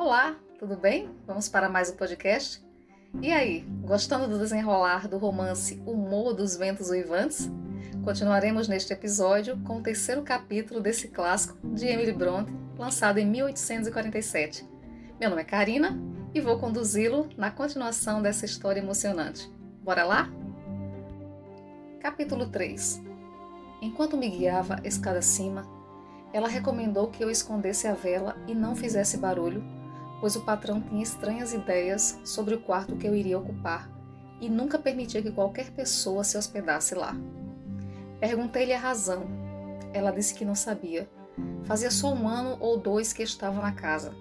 Olá, tudo bem? Vamos para mais um podcast? E aí, gostando do desenrolar do romance Morro dos Ventos Uivantes? Continuaremos neste episódio com o terceiro capítulo desse clássico de Emily Bronte, lançado em 1847. Meu nome é Karina e vou conduzi-lo na continuação dessa história emocionante. Bora lá? Capítulo 3 Enquanto me guiava escada acima, ela recomendou que eu escondesse a vela e não fizesse barulho pois o patrão tinha estranhas ideias sobre o quarto que eu iria ocupar e nunca permitia que qualquer pessoa se hospedasse lá. Perguntei-lhe a razão. Ela disse que não sabia. Fazia só um ano ou dois que estava na casa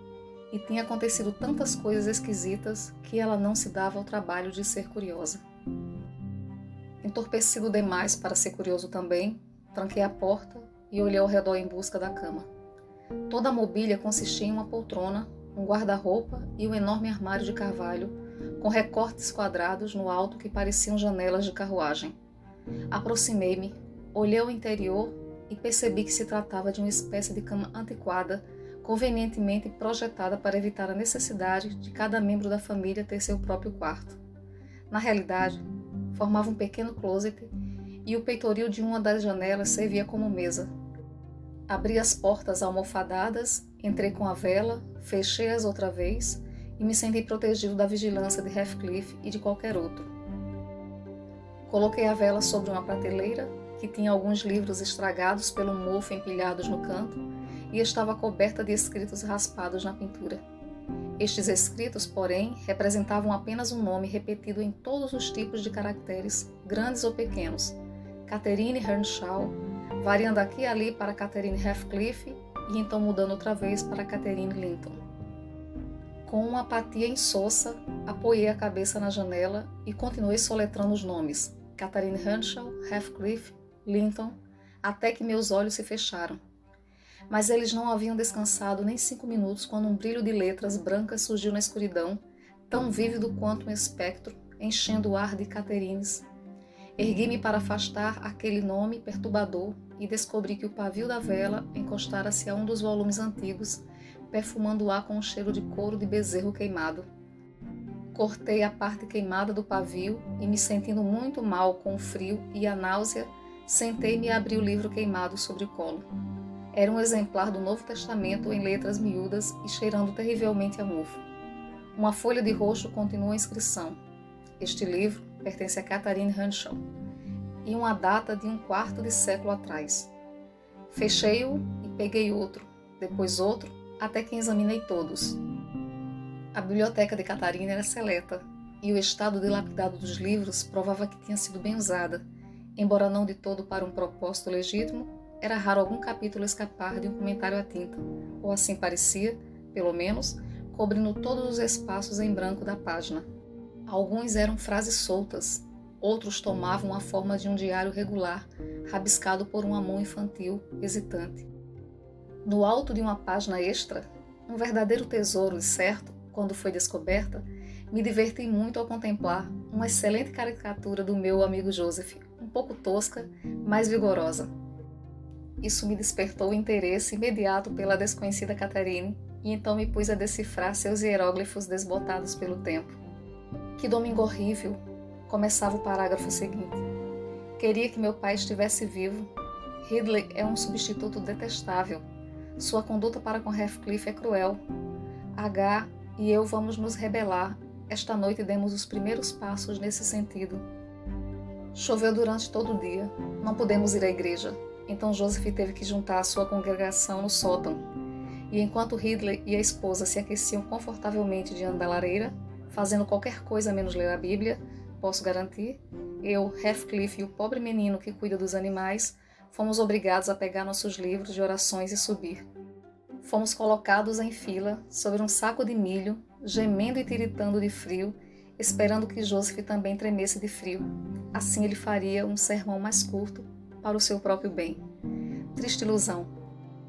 e tinha acontecido tantas coisas esquisitas que ela não se dava ao trabalho de ser curiosa. Entorpecido demais para ser curioso também, tranquei a porta e olhei ao redor em busca da cama. Toda a mobília consistia em uma poltrona um guarda-roupa e um enorme armário de carvalho, com recortes quadrados no alto que pareciam janelas de carruagem. Aproximei-me, olhei o interior e percebi que se tratava de uma espécie de cama antiquada, convenientemente projetada para evitar a necessidade de cada membro da família ter seu próprio quarto. Na realidade, formava um pequeno closet e o peitoril de uma das janelas servia como mesa. Abri as portas almofadadas, entrei com a vela, Fechei-as outra vez e me senti protegido da vigilância de Heathcliff e de qualquer outro. Coloquei a vela sobre uma prateleira que tinha alguns livros estragados pelo mofo empilhados no canto e estava coberta de escritos raspados na pintura. Estes escritos, porém, representavam apenas um nome repetido em todos os tipos de caracteres, grandes ou pequenos: Catherine Earnshaw, variando aqui e ali para Catherine Heathcliff e então mudando outra vez para Catherine Linton. Com uma apatia insossa, apoiei a cabeça na janela e continuei soletrando os nomes: Catherine Hanshaw, Heathcliff, Linton, até que meus olhos se fecharam. Mas eles não haviam descansado nem cinco minutos quando um brilho de letras brancas surgiu na escuridão, tão vívido quanto um espectro, enchendo o ar de Caterines. Ergui-me para afastar aquele nome perturbador e descobri que o pavio da vela encostara-se a um dos volumes antigos, perfumando o ar com um cheiro de couro de bezerro queimado. Cortei a parte queimada do pavio e, me sentindo muito mal com o frio e a náusea, sentei-me e abri o livro queimado sobre o colo. Era um exemplar do Novo Testamento em letras miúdas e cheirando terrivelmente a mofo. Uma folha de roxo continua a inscrição. Este livro pertence a Catherine Hanshaw e uma data de um quarto de século atrás. Fechei-o e peguei outro, depois outro, até que examinei todos. A biblioteca de Catarina era seleta e o estado dilapidado dos livros provava que tinha sido bem usada, embora não de todo para um propósito legítimo, era raro algum capítulo escapar de um comentário à tinta, ou assim parecia, pelo menos, cobrindo todos os espaços em branco da página. Alguns eram frases soltas, Outros tomavam a forma de um diário regular, rabiscado por uma mão infantil, hesitante. No alto de uma página extra, um verdadeiro tesouro, e certo, quando foi descoberta, me diverti muito ao contemplar uma excelente caricatura do meu amigo Joseph, um pouco tosca, mas vigorosa. Isso me despertou o interesse imediato pela desconhecida Catherine e então me pus a decifrar seus hieróglifos desbotados pelo tempo. Que domingo horrível! Começava o parágrafo seguinte. Queria que meu pai estivesse vivo. Ridley é um substituto detestável. Sua conduta para com Heathcliff é cruel. H e eu vamos nos rebelar. Esta noite demos os primeiros passos nesse sentido. Choveu durante todo o dia. Não pudemos ir à igreja. Então Joseph teve que juntar a sua congregação no sótão. E enquanto Ridley e a esposa se aqueciam confortavelmente diante da lareira, fazendo qualquer coisa menos ler a Bíblia, Posso garantir, eu, Heathcliff e o pobre menino que cuida dos animais, fomos obrigados a pegar nossos livros de orações e subir. Fomos colocados em fila sobre um saco de milho, gemendo e tiritando de frio, esperando que Joseph também tremesse de frio. Assim ele faria um sermão mais curto para o seu próprio bem. Triste ilusão.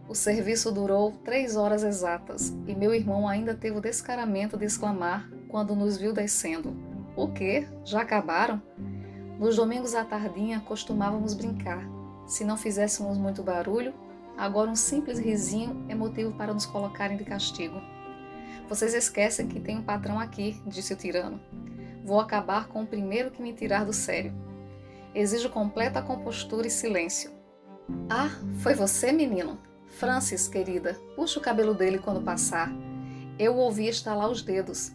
O serviço durou três horas exatas e meu irmão ainda teve o descaramento de exclamar quando nos viu descendo. O quê? Já acabaram? Nos domingos à tardinha costumávamos brincar. Se não fizéssemos muito barulho, agora um simples risinho é motivo para nos colocarem de castigo. Vocês esquecem que tem um patrão aqui, disse o tirano. Vou acabar com o primeiro que me tirar do sério. Exijo completa compostura e silêncio. Ah, foi você, menino? Francis, querida, puxa o cabelo dele quando passar. Eu ouvi estalar os dedos.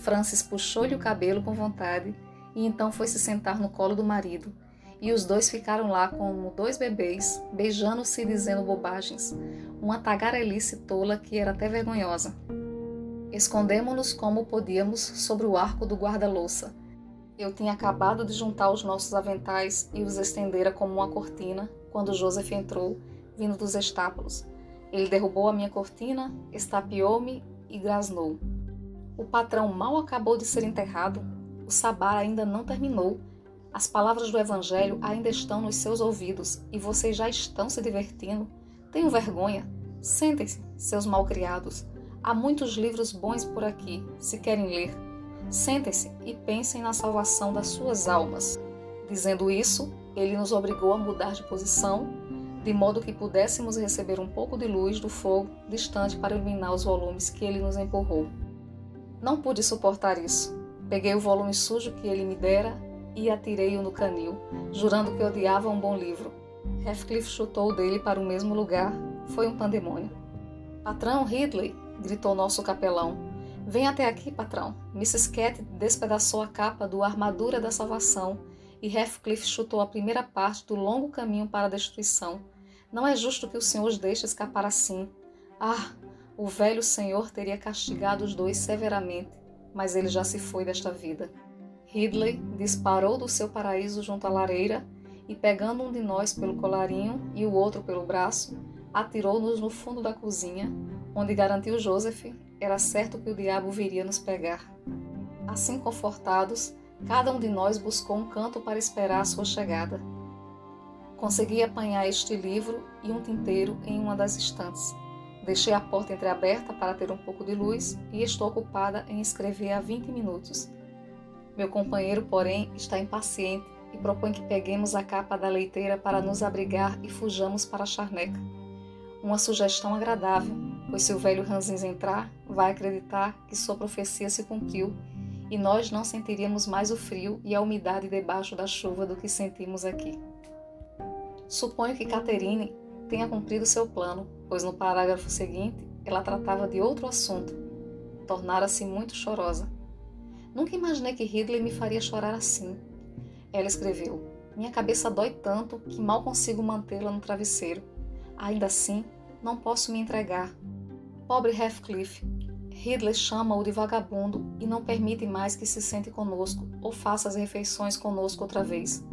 Francis puxou-lhe o cabelo com vontade e então foi se sentar no colo do marido. E os dois ficaram lá como dois bebês, beijando-se e dizendo bobagens, uma tagarelice tola que era até vergonhosa. Escondemo-nos como podíamos sobre o arco do guarda-louça. Eu tinha acabado de juntar os nossos aventais e os estendera como uma cortina quando Joseph entrou, vindo dos estábulos. Ele derrubou a minha cortina, estapeou-me e grasnou. O patrão mal acabou de ser enterrado, o sabá ainda não terminou, as palavras do Evangelho ainda estão nos seus ouvidos e vocês já estão se divertindo. Tenham vergonha. Sentem-se, seus malcriados. Há muitos livros bons por aqui, se querem ler. Sentem-se e pensem na salvação das suas almas. Dizendo isso, ele nos obrigou a mudar de posição, de modo que pudéssemos receber um pouco de luz do fogo distante para iluminar os volumes que ele nos empurrou. Não pude suportar isso. Peguei o volume sujo que ele me dera e atirei-o no canil, jurando que odiava um bom livro. Heathcliff chutou dele para o mesmo lugar. Foi um pandemônio. Patrão Ridley! gritou nosso capelão. Vem até aqui, patrão. Mrs. Cat despedaçou a capa do Armadura da Salvação e Heathcliff chutou a primeira parte do longo caminho para a destruição. Não é justo que o senhor os deixe escapar assim. Ah, o velho senhor teria castigado os dois severamente, mas ele já se foi desta vida. Ridley disparou do seu paraíso junto à lareira e, pegando um de nós pelo colarinho e o outro pelo braço, atirou-nos no fundo da cozinha, onde garantiu Joseph era certo que o diabo viria nos pegar. Assim confortados, cada um de nós buscou um canto para esperar a sua chegada. Consegui apanhar este livro e um tinteiro em uma das estantes. Deixei a porta entreaberta para ter um pouco de luz e estou ocupada em escrever há 20 minutos. Meu companheiro, porém, está impaciente e propõe que peguemos a capa da leiteira para nos abrigar e fujamos para a charneca. Uma sugestão agradável, pois se o velho Ranzins entrar, vai acreditar que sua profecia se cumpriu e nós não sentiríamos mais o frio e a umidade debaixo da chuva do que sentimos aqui. Suponho que Caterine tenha cumprido seu plano, pois no parágrafo seguinte ela tratava de outro assunto. Tornara-se muito chorosa. Nunca imaginei que Ridley me faria chorar assim. Ela escreveu: Minha cabeça dói tanto que mal consigo mantê-la no travesseiro. Ainda assim, não posso me entregar. Pobre Heathcliff. Ridley chama-o de vagabundo e não permite mais que se sente conosco ou faça as refeições conosco outra vez.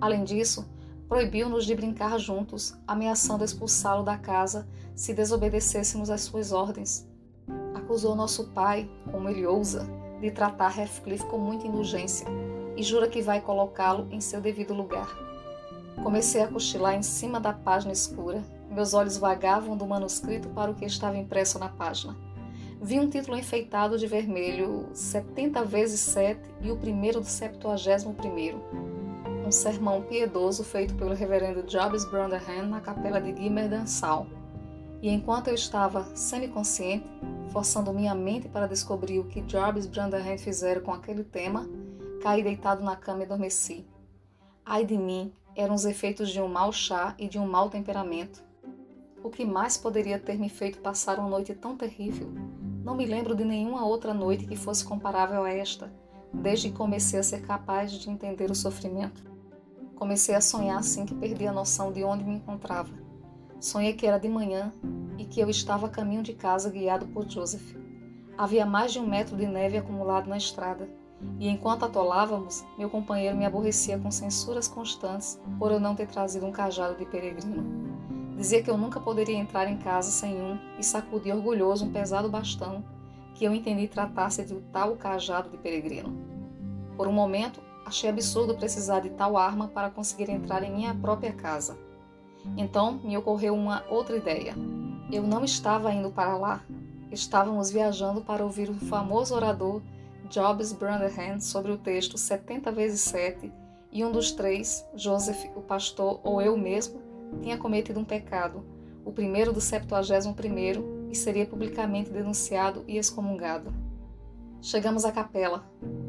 Além disso, proibiu-nos de brincar juntos, ameaçando expulsá-lo da casa se desobedecêssemos às suas ordens. Acusou nosso pai, como ele ousa, de tratar Heathcliff com muita indulgência e jura que vai colocá-lo em seu devido lugar. Comecei a cochilar em cima da página escura. Meus olhos vagavam do manuscrito para o que estava impresso na página. Vi um título enfeitado de vermelho, 70 vezes 7 e o primeiro do 71 primeiro. Um sermão piedoso feito pelo reverendo Jobs Branderham na capela de Gimmerden Sal. E enquanto eu estava semiconsciente, forçando minha mente para descobrir o que Jarvis Branderham fizera com aquele tema, caí deitado na cama e adormeci. Ai de mim, eram os efeitos de um mau chá e de um mau temperamento. O que mais poderia ter me feito passar uma noite tão terrível? Não me lembro de nenhuma outra noite que fosse comparável a esta, desde que comecei a ser capaz de entender o sofrimento. Comecei a sonhar assim que perdi a noção de onde me encontrava. Sonhei que era de manhã e que eu estava a caminho de casa guiado por Joseph. Havia mais de um metro de neve acumulado na estrada, e enquanto atolávamos, meu companheiro me aborrecia com censuras constantes por eu não ter trazido um cajado de peregrino. Dizia que eu nunca poderia entrar em casa sem um e sacudia orgulhoso um pesado bastão que eu entendi tratar-se de tal cajado de peregrino. Por um momento, achei absurdo precisar de tal arma para conseguir entrar em minha própria casa. Então me ocorreu uma outra ideia. Eu não estava indo para lá. Estávamos viajando para ouvir o famoso orador Jobs Branderham sobre o texto 70 vezes 7 e um dos três, Joseph, o pastor ou eu mesmo, tinha cometido um pecado, o primeiro do 71 e seria publicamente denunciado e excomungado. Chegamos à capela.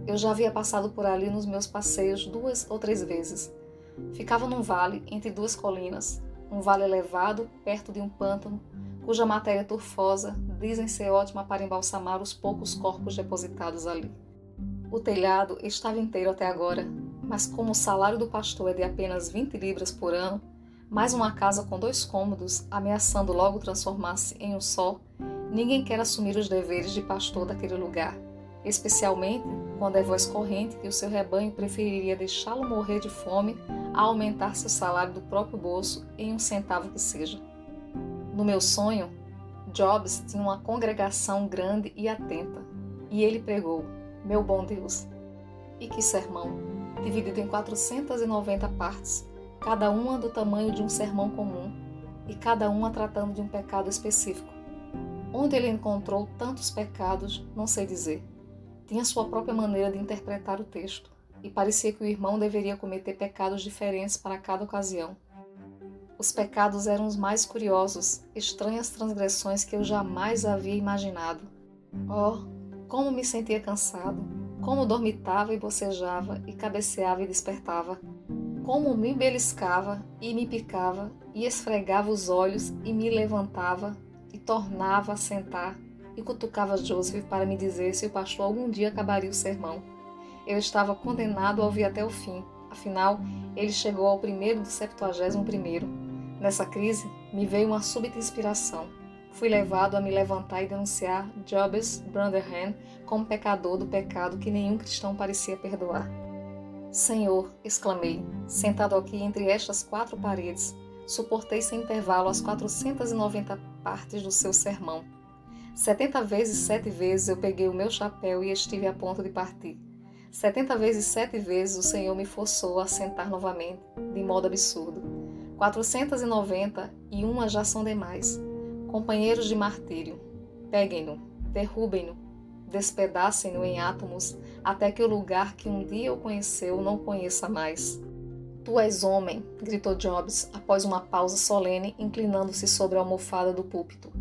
Eu já havia passado por ali nos meus passeios duas ou três vezes. Ficava num vale entre duas colinas, um vale elevado perto de um pântano, cuja matéria turfosa dizem ser ótima para embalsamar os poucos corpos depositados ali. O telhado estava inteiro até agora, mas como o salário do pastor é de apenas 20 libras por ano, mais uma casa com dois cômodos, ameaçando logo transformar-se em um só, ninguém quer assumir os deveres de pastor daquele lugar, especialmente quando é voz corrente que o seu rebanho preferiria deixá-lo morrer de fome a aumentar seu salário do próprio bolso em um centavo que seja. No meu sonho, Jobs tinha uma congregação grande e atenta, e ele pregou: Meu bom Deus! E que sermão! Dividido em 490 partes, cada uma do tamanho de um sermão comum, e cada uma tratando de um pecado específico. Onde ele encontrou tantos pecados, não sei dizer. Tinha sua própria maneira de interpretar o texto e parecia que o irmão deveria cometer pecados diferentes para cada ocasião. Os pecados eram os mais curiosos, estranhas transgressões que eu jamais havia imaginado. Oh, como me sentia cansado, como dormitava e bocejava, e cabeceava e despertava, como me beliscava e me picava, e esfregava os olhos e me levantava, e tornava a sentar, e cutucava Joseph para me dizer se o pastor algum dia acabaria o sermão eu estava condenado a ouvir até o fim. Afinal, ele chegou ao primeiro do septuagésimo primeiro. Nessa crise, me veio uma súbita inspiração. Fui levado a me levantar e denunciar Jobes Branderham como pecador do pecado que nenhum cristão parecia perdoar. Senhor, exclamei, sentado aqui entre estas quatro paredes, suportei sem intervalo as 490 partes do seu sermão. Setenta vezes, sete vezes eu peguei o meu chapéu e estive a ponto de partir. Setenta vezes sete vezes o Senhor me forçou a sentar novamente, de modo absurdo. Quatrocentas e noventa e uma já são demais. Companheiros de martírio, peguem-no, derrubem-no, despedacem-no em átomos, até que o lugar que um dia o conheceu não conheça mais. Tu és homem, gritou Jobs, após uma pausa solene, inclinando-se sobre a almofada do púlpito.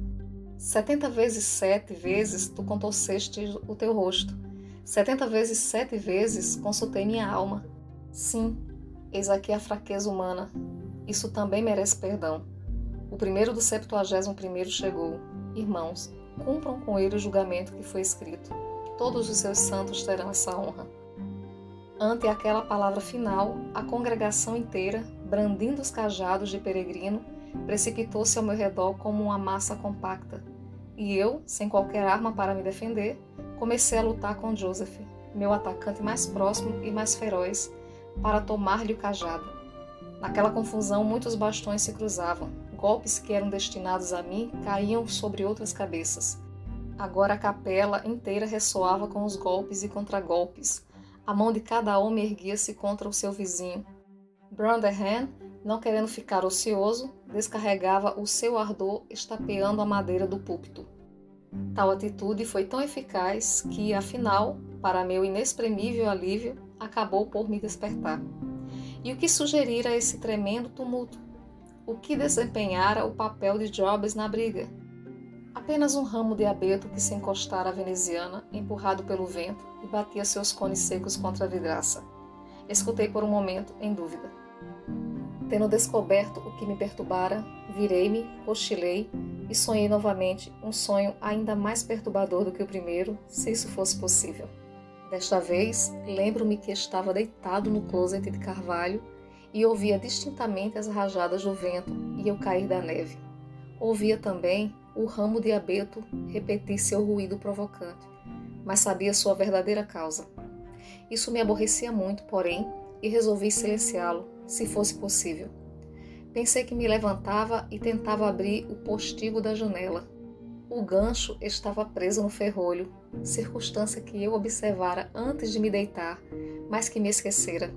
Setenta vezes sete vezes tu contorceste o teu rosto Setenta vezes sete vezes consultei minha alma. Sim, eis aqui a fraqueza humana. Isso também merece perdão. O primeiro do septuagésimo primeiro chegou. Irmãos, cumpram com ele o julgamento que foi escrito. Todos os seus santos terão essa honra. Ante aquela palavra final, a congregação inteira, brandindo os cajados de peregrino, precipitou-se ao meu redor como uma massa compacta. E eu, sem qualquer arma para me defender, comecei a lutar com Joseph, meu atacante mais próximo e mais feroz, para tomar-lhe o cajado. Naquela confusão, muitos bastões se cruzavam. Golpes que eram destinados a mim caíam sobre outras cabeças. Agora a capela inteira ressoava com os golpes e contragolpes. A mão de cada homem erguia-se contra o seu vizinho. Branderham, não querendo ficar ocioso, descarregava o seu ardor estapeando a madeira do púlpito. Tal atitude foi tão eficaz que, afinal, para meu inexprimível alívio, acabou por me despertar. E o que sugerira esse tremendo tumulto? O que desempenhara o papel de Jobs na briga? Apenas um ramo de abeto que se encostara à veneziana, empurrado pelo vento, e batia seus cones secos contra a vidraça. Escutei por um momento, em dúvida. Tendo descoberto o que me perturbara, virei-me, cochilei e sonhei novamente um sonho ainda mais perturbador do que o primeiro, se isso fosse possível. Desta vez, lembro-me que estava deitado no closet de carvalho e ouvia distintamente as rajadas do vento e o cair da neve. Ouvia também o ramo de abeto repetir seu ruído provocante, mas sabia sua verdadeira causa. Isso me aborrecia muito, porém, e resolvi silenciá-lo, se fosse possível. Pensei que me levantava e tentava abrir o postigo da janela. O gancho estava preso no ferrolho, circunstância que eu observara antes de me deitar, mas que me esquecera.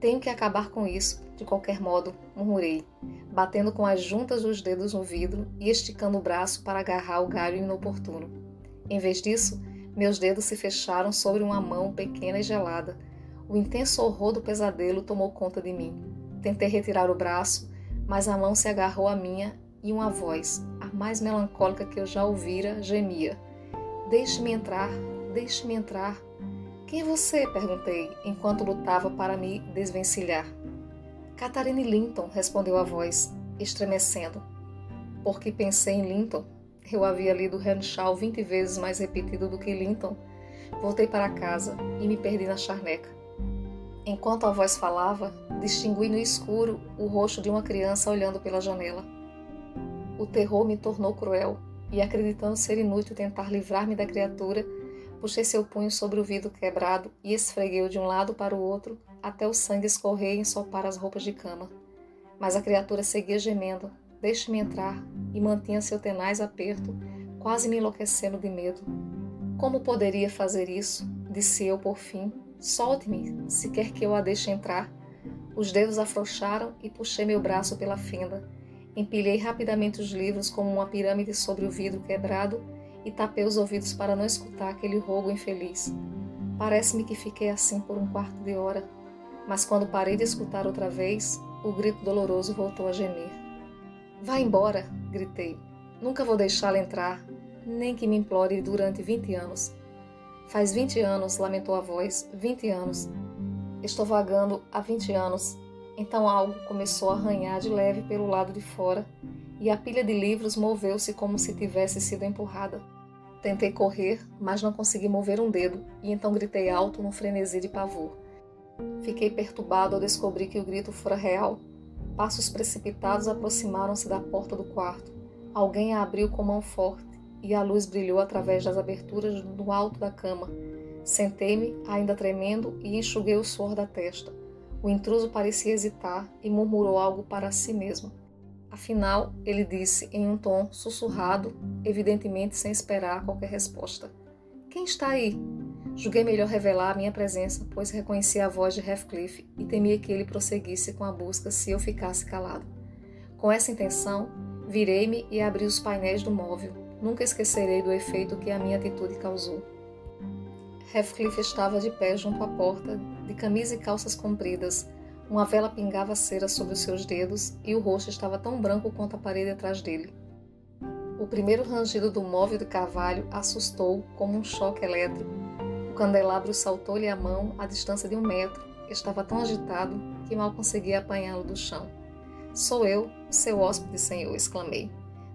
Tenho que acabar com isso, de qualquer modo, murmurei, batendo com as juntas dos dedos no vidro e esticando o braço para agarrar o galho inoportuno. Em vez disso, meus dedos se fecharam sobre uma mão pequena e gelada. O intenso horror do pesadelo tomou conta de mim. Tentei retirar o braço, mas a mão se agarrou à minha e uma voz, a mais melancólica que eu já ouvira, gemia: Deixe-me entrar, deixe-me entrar. Quem é você? perguntei, enquanto lutava para me desvencilhar. Catarine Linton, respondeu a voz, estremecendo. Porque pensei em Linton. Eu havia lido Henshaw vinte vezes mais repetido do que Linton. Voltei para casa e me perdi na charneca. Enquanto a voz falava, distingui no escuro o rosto de uma criança olhando pela janela. O terror me tornou cruel e, acreditando ser inútil tentar livrar-me da criatura, puxei seu punho sobre o vidro quebrado e esfreguei-o de um lado para o outro até o sangue escorrer e ensopar as roupas de cama. Mas a criatura seguia gemendo: Deixe-me entrar, e mantinha seu tenaz aperto, quase me enlouquecendo de medo. Como poderia fazer isso? Disse eu por fim, Solte-me, se quer que eu a deixe entrar. Os dedos afrouxaram e puxei meu braço pela fenda. Empilhei rapidamente os livros como uma pirâmide sobre o vidro quebrado e tapei os ouvidos para não escutar aquele rogo infeliz. Parece-me que fiquei assim por um quarto de hora, mas quando parei de escutar outra vez, o grito doloroso voltou a gemer. Vá embora! gritei. Nunca vou deixá-la entrar, nem que me implore durante vinte anos. Faz 20 anos, lamentou a voz, 20 anos. Estou vagando há 20 anos. Então algo começou a arranhar de leve pelo lado de fora e a pilha de livros moveu-se como se tivesse sido empurrada. Tentei correr, mas não consegui mover um dedo e então gritei alto num frenesi de pavor. Fiquei perturbado ao descobrir que o grito fora real. Passos precipitados aproximaram-se da porta do quarto. Alguém a abriu com mão forte e a luz brilhou através das aberturas no alto da cama. Sentei-me, ainda tremendo, e enxuguei o suor da testa. O intruso parecia hesitar e murmurou algo para si mesmo. Afinal, ele disse em um tom sussurrado, evidentemente sem esperar qualquer resposta: Quem está aí? Julguei melhor revelar a minha presença, pois reconheci a voz de Heathcliff e temia que ele prosseguisse com a busca se eu ficasse calado. Com essa intenção, virei-me e abri os painéis do móvel. Nunca esquecerei do efeito que a minha atitude causou. Heathcliff estava de pé junto à porta, de camisa e calças compridas. Uma vela pingava cera sobre os seus dedos e o rosto estava tão branco quanto a parede atrás dele. O primeiro rangido do móvel de carvalho assustou como um choque elétrico. O candelabro saltou-lhe a mão à distância de um metro. Estava tão agitado que mal conseguia apanhá-lo do chão. Sou eu, seu hóspede, senhor, exclamei,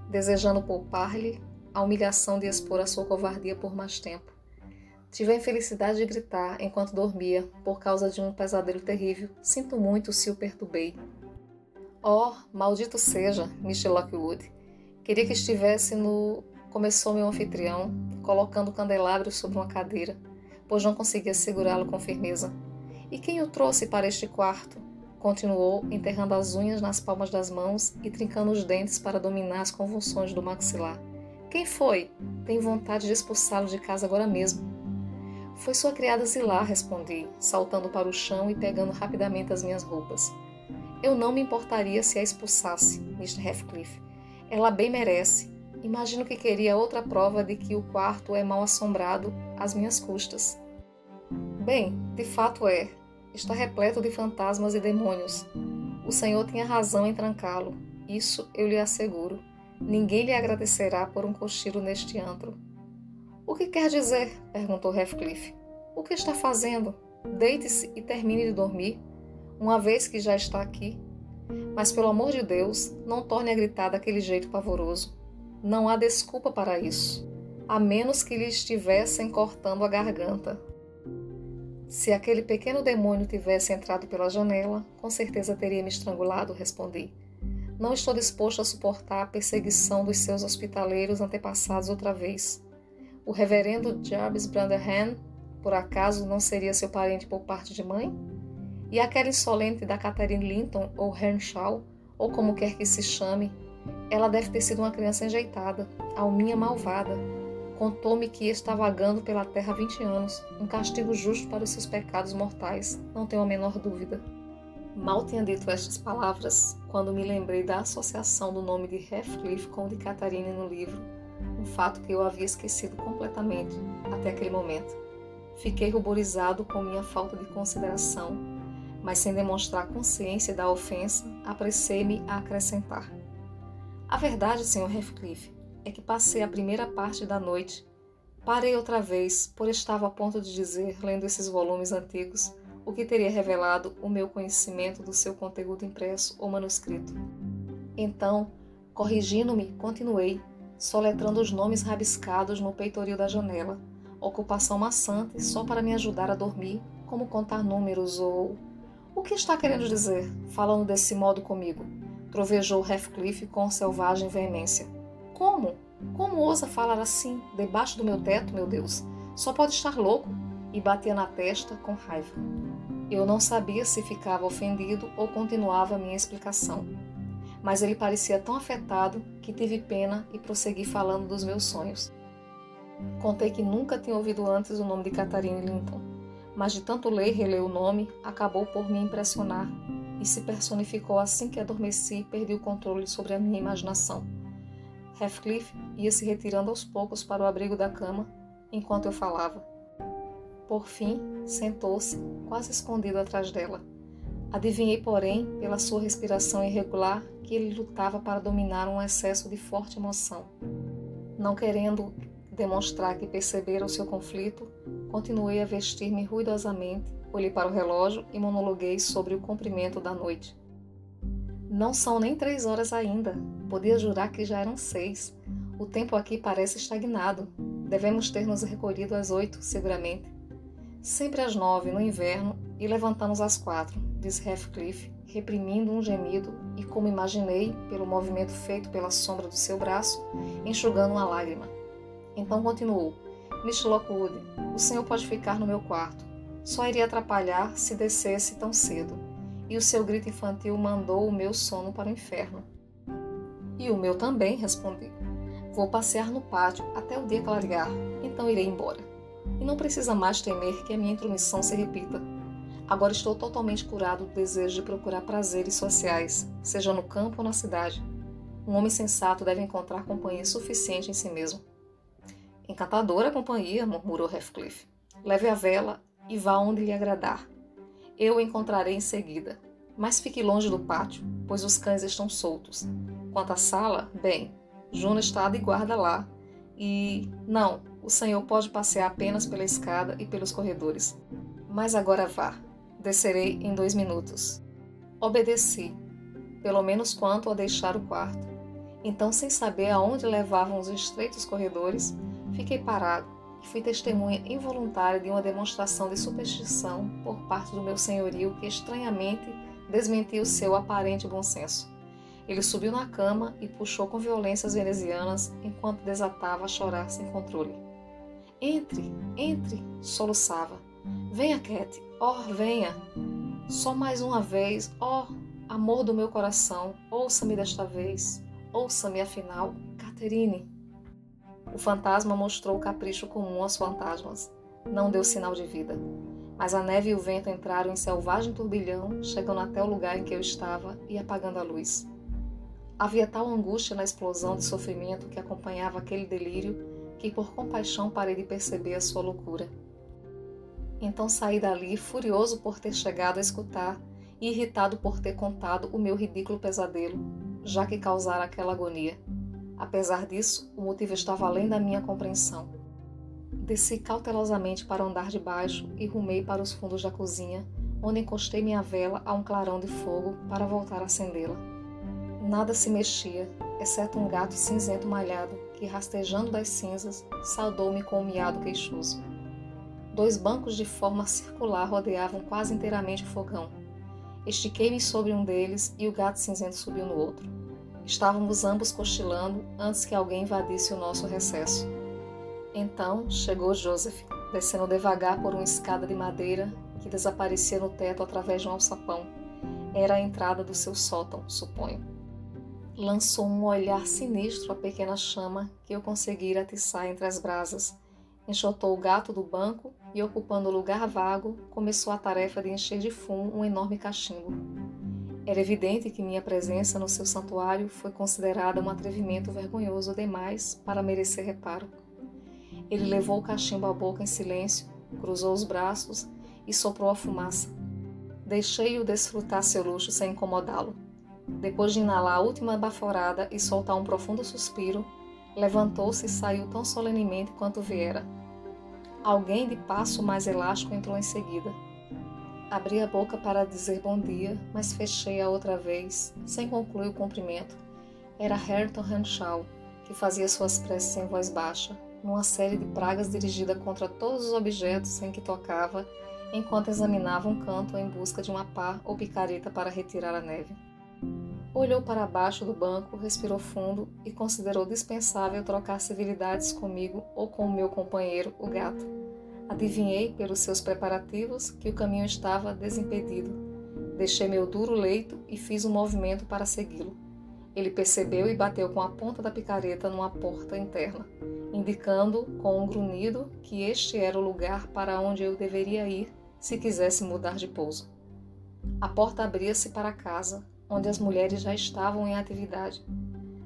desejando poupar-lhe a humilhação de expor a sua covardia por mais tempo. Tive a infelicidade de gritar enquanto dormia, por causa de um pesadelo terrível. Sinto muito se o perturbei. Oh, maldito seja, Mr. Lockwood. Queria que estivesse no. Começou meu anfitrião, colocando o candelabro sobre uma cadeira, pois não conseguia segurá-lo com firmeza. E quem o trouxe para este quarto? Continuou, enterrando as unhas nas palmas das mãos e trincando os dentes para dominar as convulsões do maxilar. Quem foi? Tenho vontade de expulsá-lo de casa agora mesmo. Foi sua criada Zilar, respondi, saltando para o chão e pegando rapidamente as minhas roupas. Eu não me importaria se a expulsasse, Mr. Heathcliff. Ela bem merece. Imagino que queria outra prova de que o quarto é mal assombrado às minhas custas. Bem, de fato é. Está repleto de fantasmas e demônios. O senhor tinha razão em trancá-lo. Isso eu lhe asseguro. Ninguém lhe agradecerá por um cochilo neste antro. O que quer dizer? perguntou Heathcliff. O que está fazendo? Deite-se e termine de dormir, uma vez que já está aqui. Mas, pelo amor de Deus, não torne a gritar daquele jeito pavoroso. Não há desculpa para isso, a menos que lhe estivessem cortando a garganta. Se aquele pequeno demônio tivesse entrado pela janela, com certeza teria me estrangulado, respondi. Não estou disposto a suportar a perseguição dos seus hospitaleiros antepassados outra vez. O reverendo Jarvis Branderham, por acaso, não seria seu parente por parte de mãe? E aquela insolente da Catherine Linton ou Henshaw, ou como quer que se chame, ela deve ter sido uma criança enjeitada, alminha malvada. Contou-me que está vagando pela terra há 20 anos, um castigo justo para os seus pecados mortais, não tenho a menor dúvida. Mal tinha dito estas palavras quando me lembrei da associação do nome de Heathcliff com o de Catarina no livro, um fato que eu havia esquecido completamente até aquele momento. Fiquei ruborizado com minha falta de consideração, mas sem demonstrar consciência da ofensa, apressei-me a acrescentar. A verdade, Sr. Heathcliff, é que passei a primeira parte da noite. Parei outra vez, por estava a ponto de dizer, lendo esses volumes antigos, o que teria revelado o meu conhecimento do seu conteúdo impresso ou manuscrito. Então, corrigindo-me, continuei, soletrando os nomes rabiscados no peitoril da janela, ocupação maçante só para me ajudar a dormir, como contar números ou. O que está querendo dizer, falando desse modo comigo? Trovejou Heathcliff com selvagem veemência. Como? Como ousa falar assim, debaixo do meu teto, meu Deus? Só pode estar louco. E batia na testa com raiva. Eu não sabia se ficava ofendido ou continuava a minha explicação. Mas ele parecia tão afetado que tive pena e prossegui falando dos meus sonhos. Contei que nunca tinha ouvido antes o nome de Catarina Linton, mas de tanto ler e reler o nome, acabou por me impressionar e se personificou assim que adormeci e perdi o controle sobre a minha imaginação. Heathcliff ia se retirando aos poucos para o abrigo da cama enquanto eu falava. Por fim, sentou-se, quase escondido atrás dela. Adivinhei, porém, pela sua respiração irregular, que ele lutava para dominar um excesso de forte emoção. Não querendo demonstrar que percebera o seu conflito, continuei a vestir-me ruidosamente, olhei para o relógio e monologuei sobre o comprimento da noite. Não são nem três horas ainda. Podia jurar que já eram seis. O tempo aqui parece estagnado. Devemos ter nos recolhido às oito, seguramente. Sempre às nove no inverno e levantamos às quatro, disse Heathcliff, reprimindo um gemido e, como imaginei, pelo movimento feito pela sombra do seu braço, enxugando uma lágrima. Então continuou: Miss Lockwood, o senhor pode ficar no meu quarto. Só iria atrapalhar se descesse tão cedo. E o seu grito infantil mandou o meu sono para o inferno. E o meu também, respondi. Vou passear no pátio até o dia clarear, então irei embora. E não precisa mais temer que a minha intromissão se repita. Agora estou totalmente curado do desejo de procurar prazeres sociais, seja no campo ou na cidade. Um homem sensato deve encontrar companhia suficiente em si mesmo. Encantadora companhia, murmurou Heathcliff. Leve a vela e vá onde lhe agradar. Eu o encontrarei em seguida. Mas fique longe do pátio, pois os cães estão soltos. Quanto à sala, bem, Juno está de guarda lá. E. Não, o senhor pode passear apenas pela escada e pelos corredores. Mas agora vá. Descerei em dois minutos. Obedeci, pelo menos quanto a deixar o quarto. Então, sem saber aonde levavam os estreitos corredores, Fiquei parado e fui testemunha involuntária de uma demonstração de superstição por parte do meu senhorio que estranhamente desmentiu seu aparente bom senso. Ele subiu na cama e puxou com violência as venezianas enquanto desatava a chorar sem controle. Entre, entre, soluçava. Venha, Cat, oh, venha. Só mais uma vez, oh, amor do meu coração, ouça-me desta vez, ouça-me afinal, Caterine. O fantasma mostrou o capricho comum aos fantasmas. Não deu sinal de vida. Mas a neve e o vento entraram em selvagem turbilhão, chegando até o lugar em que eu estava e apagando a luz. Havia tal angústia na explosão de sofrimento que acompanhava aquele delírio que por compaixão parei de perceber a sua loucura. Então saí dali furioso por ter chegado a escutar e irritado por ter contado o meu ridículo pesadelo, já que causara aquela agonia. Apesar disso, o motivo estava além da minha compreensão. Desci cautelosamente para o andar de baixo e rumei para os fundos da cozinha, onde encostei minha vela a um clarão de fogo para voltar a acendê-la. Nada se mexia, exceto um gato cinzento malhado que, rastejando das cinzas, saudou-me com um miado queixoso. Dois bancos de forma circular rodeavam quase inteiramente o fogão. Estiquei-me sobre um deles e o gato cinzento subiu no outro. Estávamos ambos cochilando antes que alguém invadisse o nosso recesso. Então chegou Joseph, descendo devagar por uma escada de madeira que desaparecia no teto através de um alçapão. Era a entrada do seu sótão, suponho. Lançou um olhar sinistro à pequena chama que eu conseguira atiçar entre as brasas. Enxotou o gato do banco e, ocupando o lugar vago, começou a tarefa de encher de fumo um enorme cachimbo. Era evidente que minha presença no seu santuário foi considerada um atrevimento vergonhoso demais para merecer reparo. Ele levou o cachimbo à boca em silêncio, cruzou os braços e soprou a fumaça. Deixei-o desfrutar seu luxo sem incomodá-lo. Depois de inalar a última baforada e soltar um profundo suspiro, levantou-se e saiu tão solenemente quanto viera. Alguém de passo mais elástico entrou em seguida. Abri a boca para dizer bom dia, mas fechei-a outra vez, sem concluir o cumprimento. Era Hareton Henshaw, que fazia suas preces em voz baixa, numa série de pragas dirigida contra todos os objetos em que tocava, enquanto examinava um canto em busca de uma pá ou picareta para retirar a neve. Olhou para baixo do banco, respirou fundo e considerou dispensável trocar civilidades comigo ou com o meu companheiro, o gato. Adivinhei, pelos seus preparativos, que o caminho estava desimpedido. Deixei meu duro leito e fiz um movimento para segui-lo. Ele percebeu e bateu com a ponta da picareta numa porta interna, indicando com um grunhido que este era o lugar para onde eu deveria ir se quisesse mudar de pouso. A porta abria-se para a casa, onde as mulheres já estavam em atividade.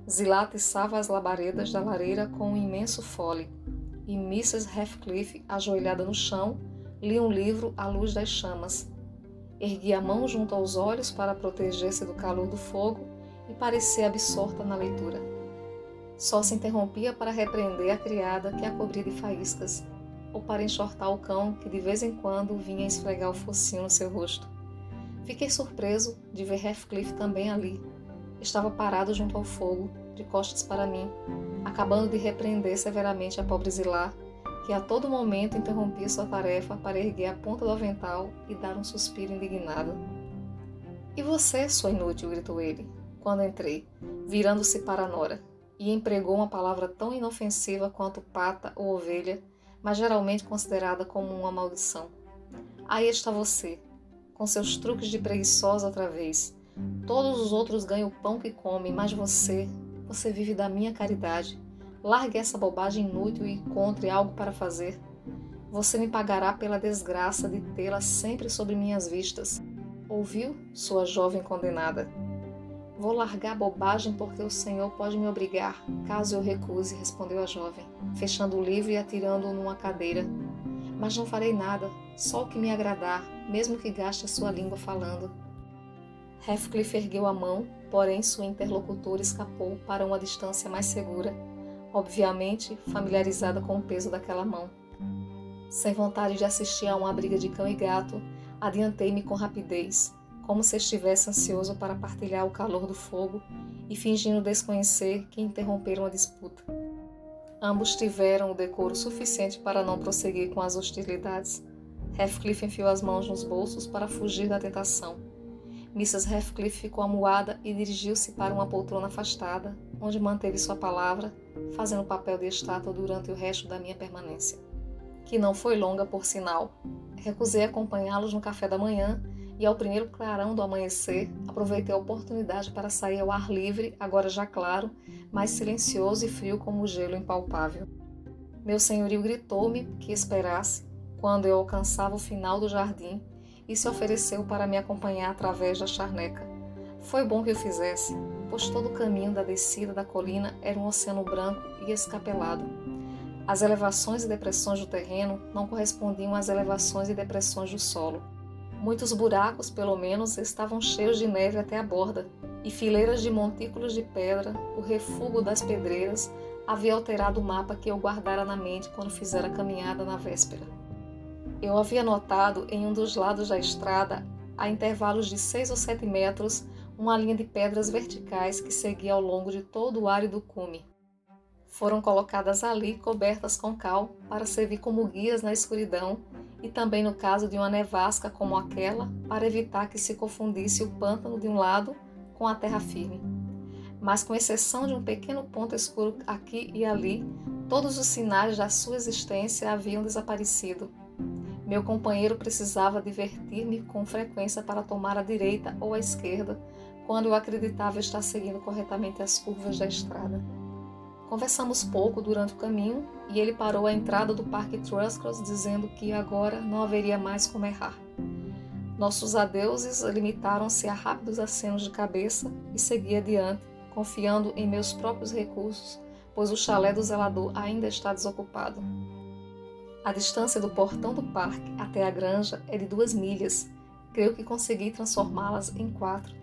Zilá atiçava as labaredas da lareira com um imenso fole, e Mrs. Heathcliff, ajoelhada no chão, lia um livro à luz das chamas. Erguia a mão junto aos olhos para proteger-se do calor do fogo e parecia absorta na leitura. Só se interrompia para repreender a criada que a cobria de faíscas, ou para enxortar o cão que de vez em quando vinha esfregar o focinho no seu rosto. Fiquei surpreso de ver Heathcliff também ali. Estava parado junto ao fogo, de costas para mim, acabando de repreender severamente a pobre Zilá, que a todo momento interrompia sua tarefa para erguer a ponta do avental e dar um suspiro indignado. E você, sua inútil? gritou ele, quando entrei, virando-se para Nora, e empregou uma palavra tão inofensiva quanto pata ou ovelha, mas geralmente considerada como uma maldição. Aí está você, com seus truques de preguiçosa outra vez. Todos os outros ganham o pão que comem, mas você, você vive da minha caridade. Largue essa bobagem inútil e encontre algo para fazer. Você me pagará pela desgraça de tê-la sempre sobre minhas vistas. Ouviu, sua jovem condenada? Vou largar a bobagem porque o Senhor pode me obrigar, caso eu recuse, respondeu a jovem, fechando o livro e atirando-o numa cadeira. Mas não farei nada, só o que me agradar, mesmo que gaste a sua língua falando. Heathcliff ergueu a mão, porém sua interlocutora escapou para uma distância mais segura, obviamente familiarizada com o peso daquela mão. Sem vontade de assistir a uma briga de cão e gato, adiantei-me com rapidez, como se estivesse ansioso para partilhar o calor do fogo e fingindo desconhecer que interromperam a disputa. Ambos tiveram o decoro suficiente para não prosseguir com as hostilidades. Heathcliff enfiou as mãos nos bolsos para fugir da tentação. Mrs. Heathcliff ficou amuada e dirigiu-se para uma poltrona afastada, onde manteve sua palavra, fazendo papel de estátua durante o resto da minha permanência. Que não foi longa, por sinal. Recusei acompanhá-los no café da manhã e, ao primeiro clarão do amanhecer, aproveitei a oportunidade para sair ao ar livre, agora já claro, mas silencioso e frio como o gelo impalpável. Meu senhorio gritou-me que esperasse quando eu alcançava o final do jardim e se ofereceu para me acompanhar através da charneca. Foi bom que eu fizesse, pois todo o caminho da descida da colina era um oceano branco e escapelado. As elevações e depressões do terreno não correspondiam às elevações e depressões do solo. Muitos buracos, pelo menos, estavam cheios de neve até a borda, e fileiras de montículos de pedra, o refúgio das pedreiras, havia alterado o mapa que eu guardara na mente quando fizera a caminhada na véspera. Eu havia notado em um dos lados da estrada, a intervalos de seis ou sete metros, uma linha de pedras verticais que seguia ao longo de todo o árido cume. Foram colocadas ali cobertas com cal para servir como guias na escuridão e também no caso de uma nevasca como aquela, para evitar que se confundisse o pântano de um lado com a terra firme. Mas com exceção de um pequeno ponto escuro aqui e ali, todos os sinais da sua existência haviam desaparecido meu companheiro precisava divertir-me com frequência para tomar a direita ou a esquerda, quando eu acreditava estar seguindo corretamente as curvas da estrada. Conversamos pouco durante o caminho e ele parou à entrada do Parque Truscross dizendo que agora não haveria mais como errar. Nossos adeuses limitaram-se a rápidos acenos de cabeça e segui adiante, confiando em meus próprios recursos, pois o chalé do zelador ainda está desocupado. A distância do portão do parque até a granja é de duas milhas. Creio que consegui transformá-las em quatro.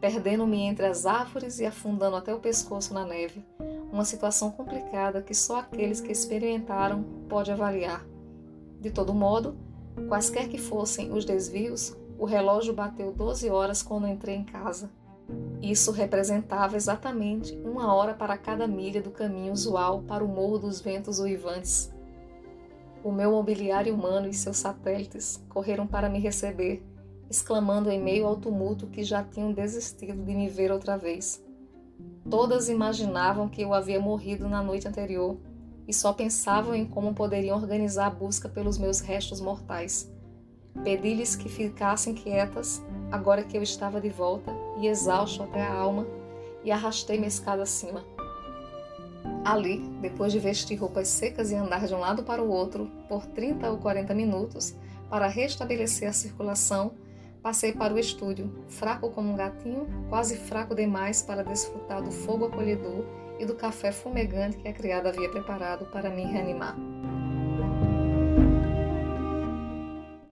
perdendo-me entre as árvores e afundando até o pescoço na neve. Uma situação complicada que só aqueles que experimentaram pode avaliar. De todo modo, quaisquer que fossem os desvios, o relógio bateu 12 horas quando entrei em casa. Isso representava exatamente uma hora para cada milha do caminho usual para o Morro dos Ventos Uivantes. O meu mobiliário humano e seus satélites correram para me receber exclamando em meio ao tumulto que já tinham desistido de me ver outra vez. Todas imaginavam que eu havia morrido na noite anterior e só pensavam em como poderiam organizar a busca pelos meus restos mortais. Pedi-lhes que ficassem quietas, agora que eu estava de volta e exausto até a alma, e arrastei minha escada acima. Ali, depois de vestir roupas secas e andar de um lado para o outro por 30 ou 40 minutos para restabelecer a circulação, Passei para o estúdio, fraco como um gatinho, quase fraco demais para desfrutar do fogo acolhedor e do café fumegante que a criada havia preparado para me reanimar.